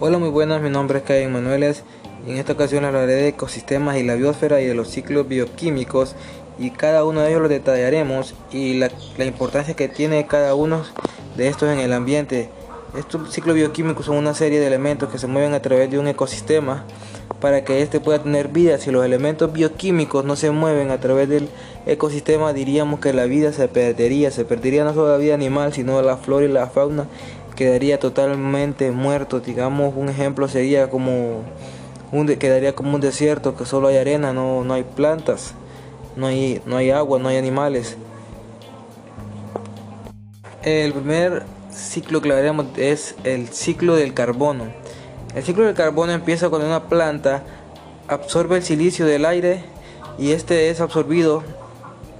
Hola, muy buenas, mi nombre es Kevin Manueles y en esta ocasión hablaré de ecosistemas y la biosfera y de los ciclos bioquímicos y cada uno de ellos los detallaremos y la, la importancia que tiene cada uno de estos en el ambiente. Estos ciclos bioquímicos son una serie de elementos que se mueven a través de un ecosistema para que éste pueda tener vida. Si los elementos bioquímicos no se mueven a través del ecosistema, diríamos que la vida se perdería. Se perdería no solo la vida animal, sino la flora y la fauna quedaría totalmente muerto. Digamos, un ejemplo sería como un quedaría como un desierto que solo hay arena, no, no hay plantas, no hay, no hay agua, no hay animales. El primer ciclo que hablaremos es el ciclo del carbono. El ciclo del carbono empieza cuando una planta absorbe el silicio del aire y este es absorbido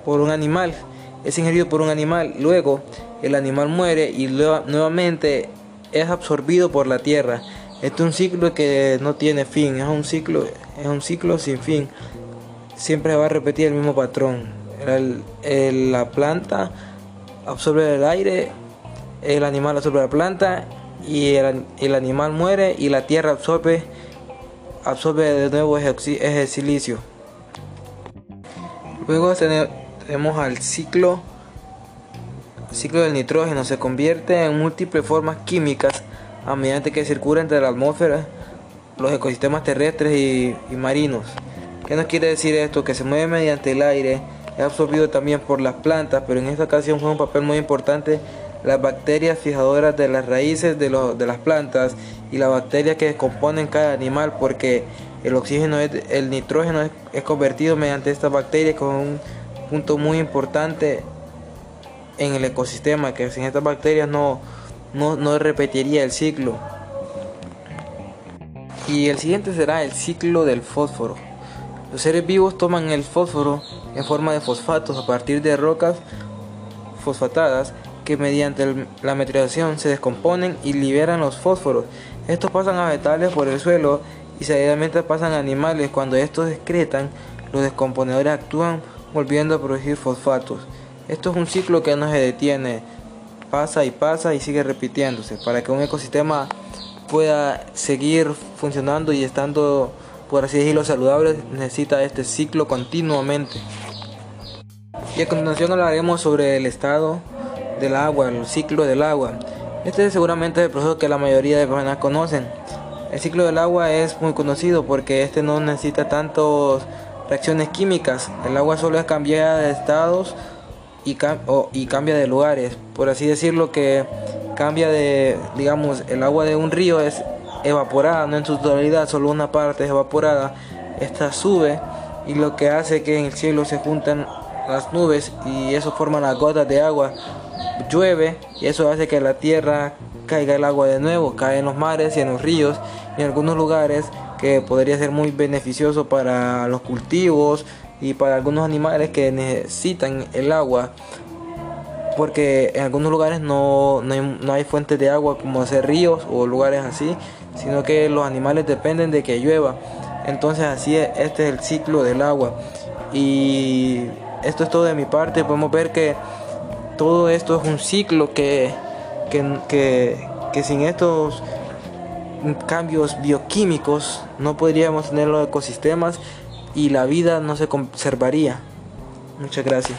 por un animal, es ingerido por un animal. Luego, el animal muere y nuevamente es absorbido por la tierra. Este es un ciclo que no tiene fin, es un ciclo, es un ciclo sin fin. Siempre va a repetir el mismo patrón. la planta absorbe el aire, el animal absorbe la planta y el, animal muere y la tierra absorbe, absorbe de nuevo ese, silicio. Luego tenemos al ciclo ciclo del nitrógeno se convierte en múltiples formas químicas a medida que circula entre la atmósfera, los ecosistemas terrestres y, marinos. ¿Qué nos quiere decir esto? Que se mueve mediante el aire, es absorbido también por las plantas, pero en esta ocasión juega un papel muy importante las bacterias fijadoras de las raíces de, las plantas y las bacterias que componen cada animal, porque el oxígeno, el nitrógeno es, es convertido mediante estas bacterias con un punto muy importante en el ecosistema, que sin estas bacterias no, no, repetiría el ciclo. Y el siguiente será el ciclo del fósforo. Los seres vivos toman el fósforo en forma de fosfatos a partir de rocas fosfatadas que mediante la metrización se descomponen y liberan los fósforos. Estos pasan a vegetales por el suelo y seguidamente pasan a animales. Cuando estos excretan, los descomponedores actúan volviendo a producir fosfatos. Esto es un ciclo que no se detiene, pasa y pasa y sigue repitiéndose. Para que un ecosistema pueda seguir funcionando y estando, por así decirlo, saludable, necesita este ciclo continuamente. Y a continuación hablaremos sobre el estado del agua, el ciclo del agua. Este seguramente es el proceso que la mayoría de personas conocen. El ciclo del agua es muy conocido porque este no necesita tantas reacciones químicas. El agua solo es cambiada de estados y, cambia de lugares. Por así decirlo que cambia de, digamos, el agua de un río es evaporada, no en su totalidad, solo una parte es evaporada. Esta sube y lo que hace que en el cielo se juntan las nubes y eso forma las gotas de agua. Llueve y eso hace que la tierra caiga el agua de nuevo, cae en los mares y en los ríos y en algunos lugares que podría ser muy beneficioso para los cultivos, y para algunos animales que necesitan el agua porque en algunos lugares no, no, hay, fuentes de agua como hacer ríos o lugares así, sino que los animales dependen de que llueva. Entonces así es, este es el ciclo del agua. Y esto es todo de mi parte. Podemos ver que todo esto es un ciclo que, que, que sin estos cambios bioquímicos no podríamos tener los ecosistemas y la vida no se conservaría. Muchas gracias.